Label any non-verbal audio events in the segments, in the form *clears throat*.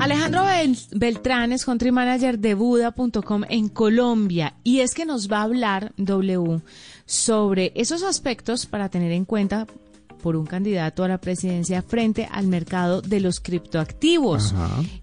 Alejandro Beltrán es country manager de Buda.com en Colombia y es que nos va a hablar W sobre esos aspectos para tener en cuenta por un candidato a la presidencia frente al mercado de los criptoactivos.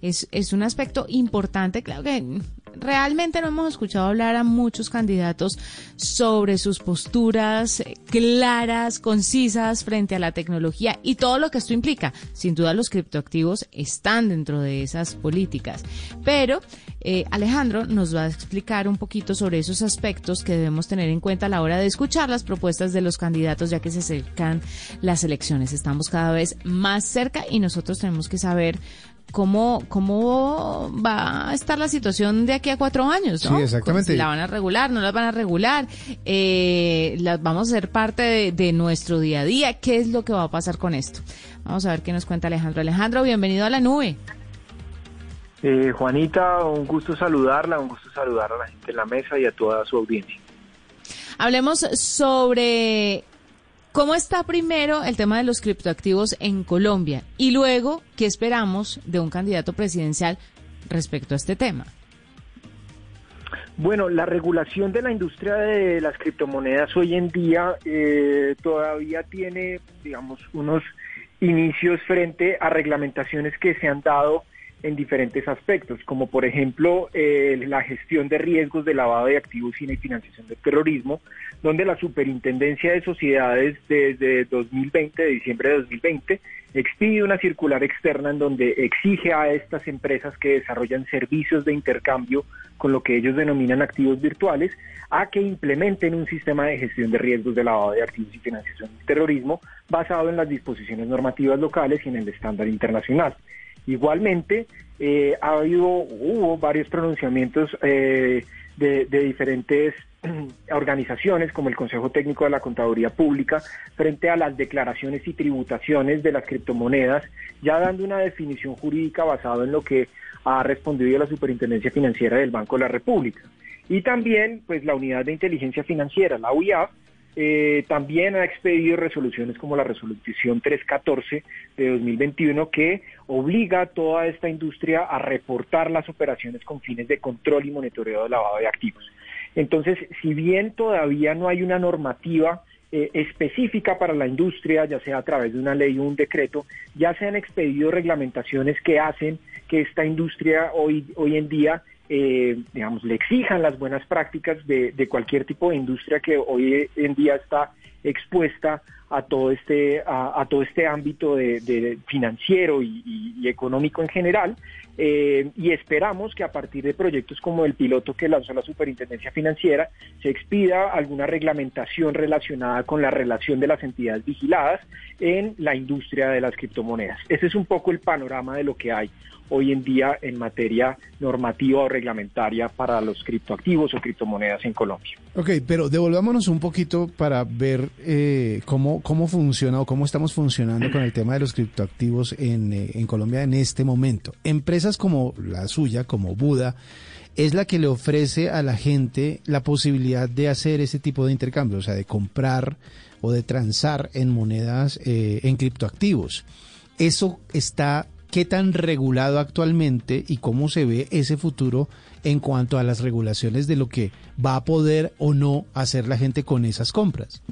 Es, es un aspecto importante, claro que realmente no hemos escuchado hablar a muchos candidatos sobre sus posturas claras, concisas frente a la tecnología y todo lo que esto implica. Sin duda los criptoactivos están dentro de esas políticas. Pero eh, Alejandro nos va a explicar un poquito sobre esos aspectos que debemos tener en cuenta a la hora de escuchar las propuestas de los candidatos ya que se acercan las elecciones. Estamos cada vez más cerca y nosotros tenemos que saber cómo, cómo va a estar la situación de aquí a cuatro años, ¿no? Sí, exactamente. Si la van a regular, no la van a regular, eh, las vamos a ser parte de, nuestro día a día. ¿Qué es lo que va a pasar con esto? Vamos a ver qué nos cuenta Alejandro. Alejandro, bienvenido a la nube. Eh, Juanita, un gusto saludarla, un gusto saludar a la gente en la mesa y a toda su audiencia. Hablemos sobre ¿Cómo está primero el tema de los criptoactivos en Colombia? Y luego, ¿qué esperamos de un candidato presidencial respecto a este tema? Bueno, la regulación de la industria de las criptomonedas hoy en día eh, todavía tiene, digamos, unos inicios frente a reglamentaciones que se han dado en diferentes aspectos, como por ejemplo eh, la gestión de riesgos de lavado de activos y financiación del terrorismo, donde la Superintendencia de Sociedades desde 2020, de diciembre de 2020, expide una circular externa en donde exige a estas empresas que desarrollan servicios de intercambio con lo que ellos denominan activos virtuales, a que implementen un sistema de gestión de riesgos de lavado de activos y financiación del terrorismo basado en las disposiciones normativas locales y en el estándar internacional. Igualmente, eh, ha habido, hubo varios pronunciamientos eh, de, diferentes *clears throat* organizaciones como el Consejo Técnico de la Contaduría Pública frente a las declaraciones y tributaciones de las criptomonedas, ya dando una definición jurídica basada en lo que ha respondido la Superintendencia Financiera del Banco de la República. Y también, pues, la Unidad de Inteligencia Financiera, la UIAF, eh, también ha expedido resoluciones como la resolución 314 de 2021 que obliga a toda esta industria a reportar las operaciones con fines de control y monitoreo de lavado de activos. Entonces, si bien todavía no hay una normativa eh, específica para la industria, ya sea a través de una ley o un decreto, ya se han expedido reglamentaciones que hacen que esta industria hoy, hoy en día eh, digamos, le exijan las buenas prácticas de, cualquier tipo de industria que hoy en día está expuesta a todo este a, todo este ámbito de, financiero y, económico en general eh, y esperamos que a partir de proyectos como el piloto que lanzó la Superintendencia Financiera se expida alguna reglamentación relacionada con la relación de las entidades vigiladas en la industria de las criptomonedas. Ese es un poco el panorama de lo que hay hoy en día en materia normativa o reglamentaria para los criptoactivos o criptomonedas en Colombia. Ok, pero devolvámonos un poquito para ver eh, cómo, cómo funciona o cómo estamos funcionando con el tema de los criptoactivos en, eh, en Colombia en este momento. Empresas como la suya, como Buda, es la que le ofrece a la gente la posibilidad de hacer ese tipo de intercambio, o sea, de comprar o de transar en monedas, eh, en criptoactivos. Eso está qué tan regulado actualmente y cómo se ve ese futuro en cuanto a las regulaciones de lo que va a poder o no hacer la gente con esas compras.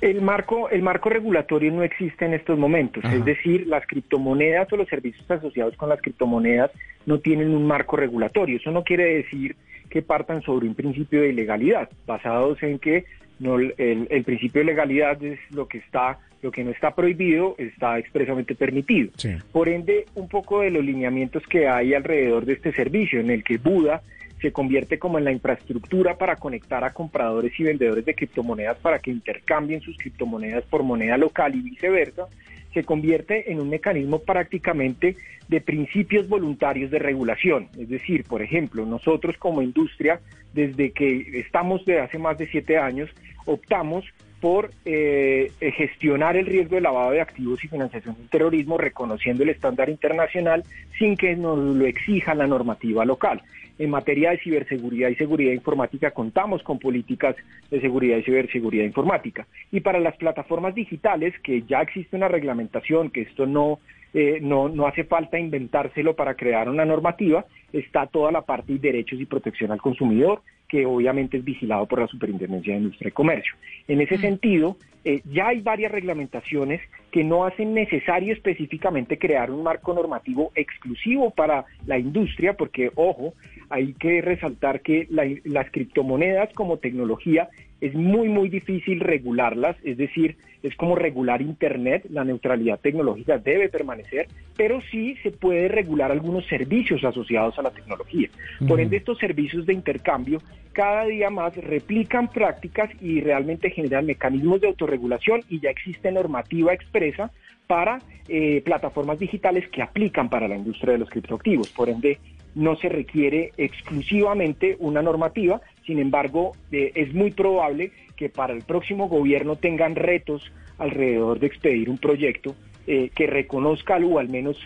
El marco, el marco regulatorio no existe en estos momentos, es decir, las criptomonedas o los servicios asociados con las criptomonedas no tienen un marco regulatorio. Eso no quiere decir que partan sobre un principio de ilegalidad, basados en que no, el, principio de legalidad es lo que está lo que no está prohibido está expresamente permitido. Por ende, un poco de los lineamientos que hay alrededor de este servicio, en el que Buda se convierte como en la infraestructura para conectar a compradores y vendedores de criptomonedas para que intercambien sus criptomonedas por moneda local y viceversa, se convierte en un mecanismo prácticamente de principios voluntarios de regulación. Es decir, por ejemplo, nosotros como industria, desde que estamos de hace más de siete años, optamos por eh, gestionar el riesgo de lavado de activos y financiación del terrorismo, reconociendo el estándar internacional sin que nos lo exija la normativa local. En materia de ciberseguridad y seguridad informática contamos con políticas de seguridad y ciberseguridad informática. Y para las plataformas digitales, que ya existe una reglamentación, que esto no eh, no, no hace falta inventárselo para crear una normativa, está toda la parte de derechos y protección al consumidor, que obviamente es vigilado por la Superintendencia de Industria y Comercio. En ese sentido, eh, ya hay varias reglamentaciones que no hacen necesario específicamente crear un marco normativo exclusivo para la industria, porque, ojo, hay que resaltar que las criptomonedas como tecnología es muy, muy difícil regularlas, es decir, es como regular Internet, la neutralidad tecnológica debe permanecer, pero sí se puede regular algunos servicios asociados a la tecnología. Por ende, estos servicios de intercambio cada día más replican prácticas y realmente generan mecanismos de autorregulación y ya existe normativa expresa para eh, plataformas digitales que aplican para la industria de los criptoactivos. Por ende, no se requiere exclusivamente una normativa, sin embargo, eh, es muy probable que para el próximo gobierno tengan retos alrededor de expedir un proyecto eh, que reconozca o al menos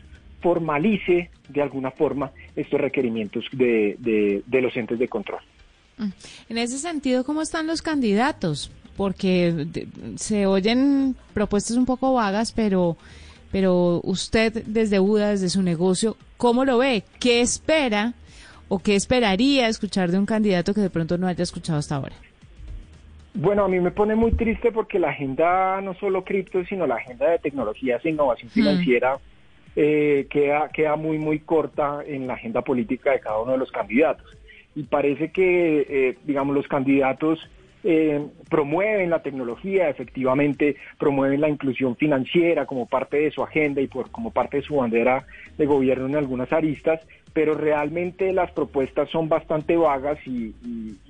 formalice de alguna forma estos requerimientos de, de, los entes de control. Mm. En ese sentido, ¿cómo están los candidatos? Porque se oyen propuestas un poco vagas, pero pero usted desde UDA, desde su negocio, ¿cómo lo ve? ¿Qué espera o qué esperaría escuchar de un candidato que de pronto no haya escuchado hasta ahora? Bueno, a mí me pone muy triste porque la agenda, no solo cripto, sino la agenda de tecnologías e innovación mm. Eh, queda, queda muy, muy corta en la agenda política de cada uno de los candidatos. Y parece que, eh, digamos, los candidatos eh, promueven la tecnología, efectivamente promueven la inclusión financiera como parte de su agenda y por, como parte de su bandera de gobierno en algunas aristas, pero realmente las propuestas son bastante vagas y,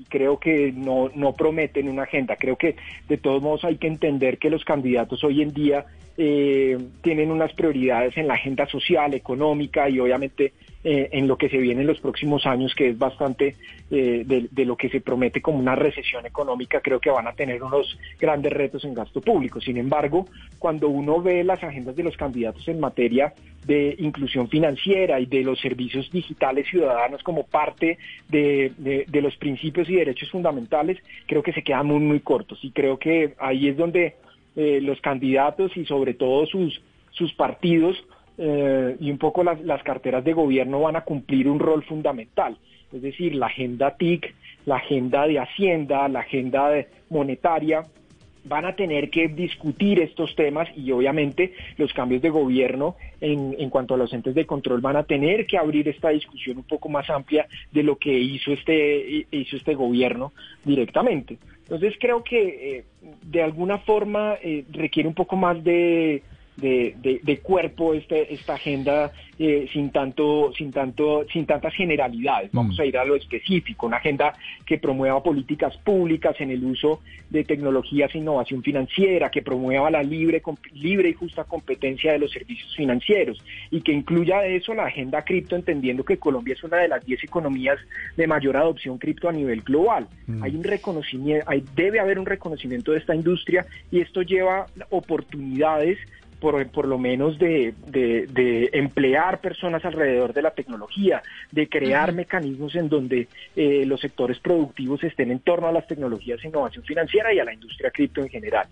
creo que no, no prometen una agenda. Creo que de todos modos hay que entender que los candidatos hoy en día eh, tienen unas prioridades en la agenda social, económica y obviamente eh, en lo que se viene en los próximos años, que es bastante eh, de, lo que se promete como una recesión económica, creo que van a tener unos grandes retos en gasto público. Sin embargo, cuando uno ve las agendas de los candidatos en materia de inclusión financiera y de los servicios digitales ciudadanos como parte de, de los principios y derechos fundamentales, creo que se quedan muy, muy cortos. Y creo que ahí es donde eh, los candidatos y sobre todo sus, sus partidos eh, y un poco las, las, carteras de gobierno van a cumplir un rol fundamental. Es decir, la agenda TIC, la agenda de Hacienda, la agenda monetaria, van a tener que discutir estos temas y obviamente los cambios de gobierno en, en, cuanto a los entes de control van a tener que abrir esta discusión un poco más amplia de lo que hizo este, hizo este gobierno directamente. Entonces creo que eh, de alguna forma eh, requiere un poco más de, de, de, cuerpo este, esta agenda eh, sin tanto sin tanto sin tantas generalidades vamos mm. a ir a lo específico una agenda que promueva políticas públicas en el uso de tecnologías e innovación financiera que promueva la libre libre y justa competencia de los servicios financieros y que incluya eso la agenda cripto entendiendo que Colombia es una de las 10 economías de mayor adopción cripto a nivel global mm. hay un reconocimiento hay, debe haber un reconocimiento de esta industria y esto lleva oportunidades por, lo menos de, emplear personas alrededor de la tecnología, de crear mecanismos en donde eh, los sectores productivos estén en torno a las tecnologías de innovación financiera y a la industria cripto en general.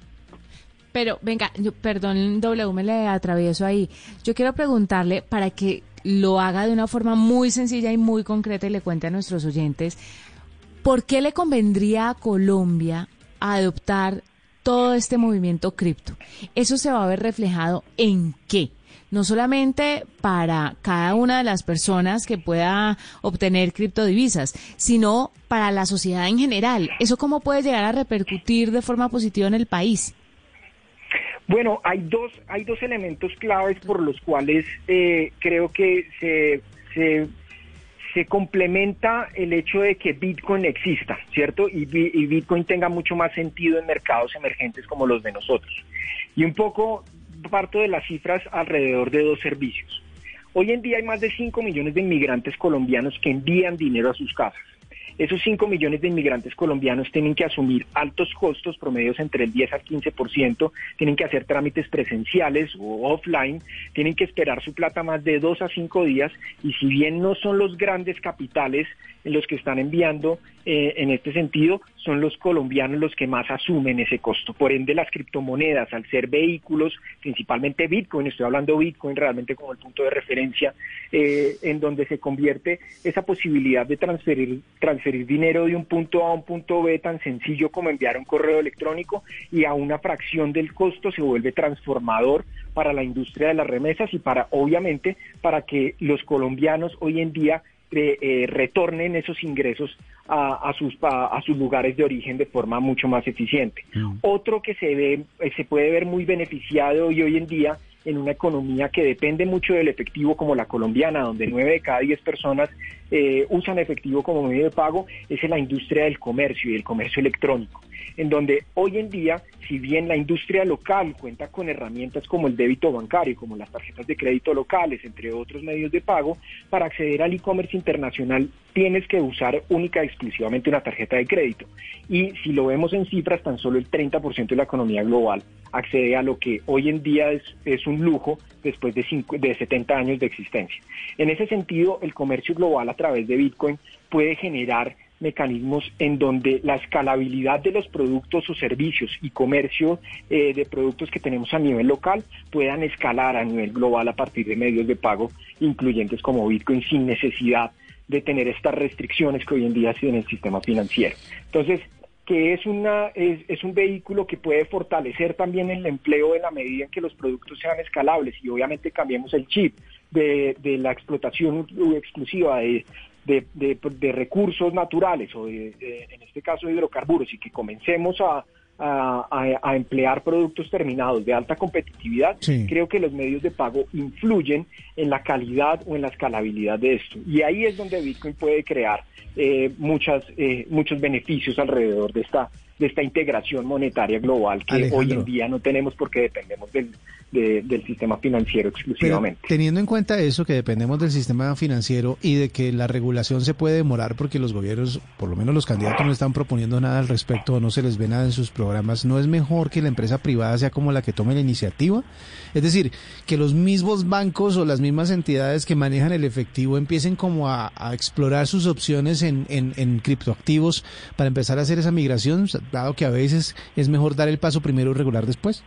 Pero venga, yo, perdón, W, me le atravieso ahí. Yo quiero preguntarle para que lo haga de una forma muy sencilla y muy concreta y le cuente a nuestros oyentes, ¿por qué le convendría a Colombia adoptar todo este movimiento cripto. Eso se va a ver reflejado en qué? No solamente para cada una de las personas que pueda obtener criptodivisas, sino para la sociedad en general. ¿Eso cómo puede llegar a repercutir de forma positiva en el país? Bueno, hay dos, hay dos elementos claves por los cuales eh, creo que se, se se complementa el hecho de que Bitcoin exista, ¿cierto? Y, Bitcoin tenga mucho más sentido en mercados emergentes como los de nosotros. Y un poco parto de las cifras alrededor de dos servicios. Hoy en día hay más de 5 millones de inmigrantes colombianos que envían dinero a sus casas. Esos 5 millones de inmigrantes colombianos tienen que asumir altos costos promedios entre el 10 al 15%, tienen que hacer trámites presenciales o offline, tienen que esperar su plata más de 2 a 5 días y si bien no son los grandes capitales en los que están enviando eh, en este sentido, son los colombianos los que más asumen ese costo. Por ende, las criptomonedas, al ser vehículos, principalmente Bitcoin, estoy hablando Bitcoin realmente como el punto de referencia, eh, en donde se convierte esa posibilidad de transferir, transferir dinero de un punto A a un punto B tan sencillo como enviar un correo electrónico y a una fracción del costo se vuelve transformador para la industria de las remesas y para, obviamente, para que los colombianos hoy en día eh, retornen esos ingresos a, sus, a, sus lugares de origen de forma mucho más eficiente. Mm. Otro que se, ve, eh, se puede ver muy beneficiado hoy, hoy en día en una economía que depende mucho del efectivo como la colombiana, donde nueve de cada diez personas eh, usan efectivo como medio de pago, es en la industria del comercio y el comercio electrónico, en donde hoy en día, si bien la industria local cuenta con herramientas como el débito bancario, como las tarjetas de crédito locales, entre otros medios de pago, para acceder al e-commerce internacional tienes que usar única y exclusivamente una tarjeta de crédito. Y si lo vemos en cifras, tan solo el 30% de la economía global accede a lo que hoy en día es, es un lujo después de, de 70 años de existencia. En ese sentido, el comercio global a través de Bitcoin puede generar mecanismos en donde la escalabilidad de los productos o servicios y comercio eh, de productos que tenemos a nivel local puedan escalar a nivel global a partir de medios de pago incluyentes como Bitcoin sin necesidad de tener estas restricciones que hoy en día tiene el sistema financiero. Entonces, que es, una, es, un vehículo que puede fortalecer también el empleo en la medida en que los productos sean escalables y obviamente cambiemos el chip de, la explotación exclusiva de, de, recursos naturales o en este caso hidrocarburos y que comencemos a, a, emplear productos terminados de alta competitividad, creo que los medios de pago influyen en la calidad o en la escalabilidad de esto. Y ahí es donde Bitcoin puede crear eh, muchas, eh, muchos beneficios alrededor de esta, de esta integración monetaria global que hoy en día no tenemos porque dependemos del, del sistema financiero exclusivamente. teniendo en cuenta eso, que dependemos del sistema financiero y de que la regulación se puede demorar porque los gobiernos, por lo menos los candidatos, no están proponiendo nada al respecto o no se les ve nada en sus programas, ¿no es mejor que la empresa privada sea como la que tome la iniciativa? Es decir, que los mismos bancos o las mismas entidades que manejan el efectivo empiecen como a, explorar sus opciones en, en, en criptoactivos para empezar a hacer esa migración, dado que a veces es mejor dar el paso primero y regular después.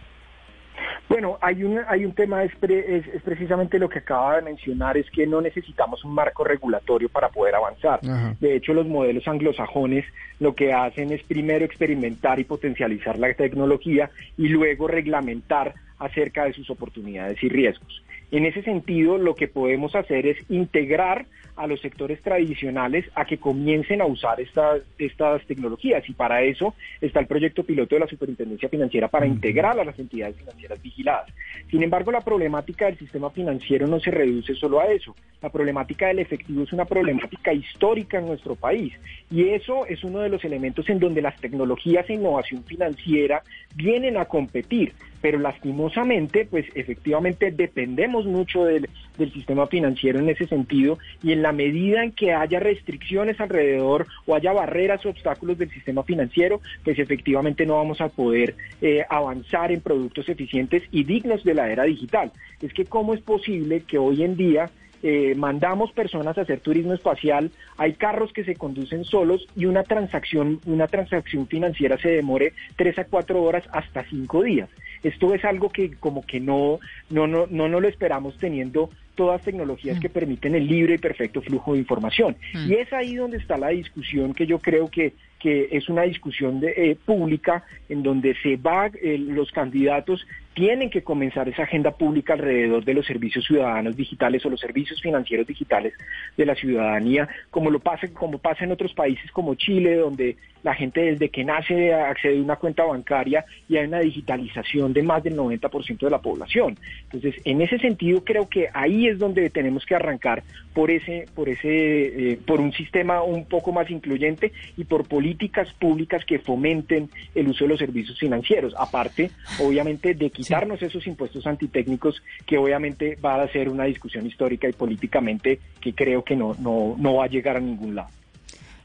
Bueno, hay un, hay un tema, es, es, precisamente lo que acaba de mencionar, es que no necesitamos un marco regulatorio para poder avanzar. De hecho, los modelos anglosajones lo que hacen es primero experimentar y potencializar la tecnología y luego reglamentar acerca de sus oportunidades y riesgos. En ese sentido, lo que podemos hacer es integrar a los sectores tradicionales a que comiencen a usar estas, estas tecnologías y para eso está el proyecto piloto de la Superintendencia Financiera para integrar a las entidades financieras vigiladas. Sin embargo, la problemática del sistema financiero no se reduce solo a eso. La problemática del efectivo es una problemática histórica en nuestro país y eso es uno de los elementos en donde las tecnologías e innovación financiera vienen a competir pero lastimosamente, pues efectivamente dependemos mucho del, sistema financiero en ese sentido y en la medida en que haya restricciones alrededor o haya barreras o obstáculos del sistema financiero, pues efectivamente no vamos a poder eh, avanzar en productos eficientes y dignos de la era digital. Es que cómo es posible que hoy en día eh, mandamos personas a hacer turismo espacial, hay carros que se conducen solos y una transacción, una transacción financiera se demore tres a cuatro horas hasta cinco días. Esto es algo que como que no, no, no, no, no lo esperamos teniendo todas tecnologías que mm. permiten el libre y perfecto flujo de información. Mm. Y es ahí donde está la discusión que yo creo que que es una discusión de, eh, pública en donde se va, eh, los candidatos tienen que comenzar esa agenda pública alrededor de los servicios ciudadanos digitales o los servicios financieros digitales de la ciudadanía, como lo pasa, como pasa en otros países como Chile, donde la gente desde que nace accede a una cuenta bancaria y hay una digitalización de más del 90% de la población. Entonces, en ese sentido, creo que ahí es donde tenemos que arrancar por ese, por ese, eh, por un sistema un poco más incluyente y por políticas públicas que fomenten el uso de los servicios financieros, aparte, obviamente, de quitarnos esos impuestos antitécnicos que obviamente va a ser una discusión histórica y políticamente que creo que no, no, no va a llegar a ningún lado.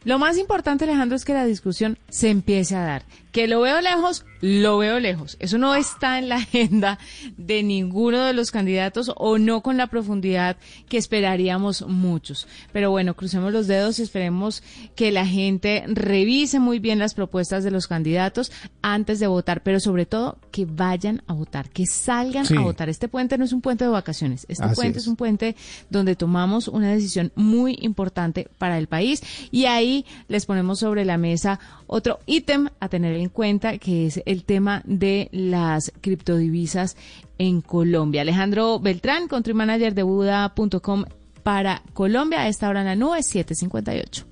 Lo más importante, Alejandro, es que la discusión se empiece a dar. Que lo veo lejos, lo veo lejos. Eso no está en la agenda de ninguno de los candidatos o no con la profundidad que esperaríamos muchos. Pero bueno, crucemos los dedos y esperemos que la gente revise muy bien las propuestas de los candidatos antes de votar, pero sobre todo que vayan a votar, que salgan a votar. Este puente no es un puente de vacaciones, este puente es. es un puente donde tomamos una decisión muy importante para el país y les ponemos sobre la mesa otro ítem a tener en cuenta que es el tema de las criptodivisas en Colombia. Alejandro Beltrán, country manager de Buda.com para Colombia, a esta hora en la nube 758.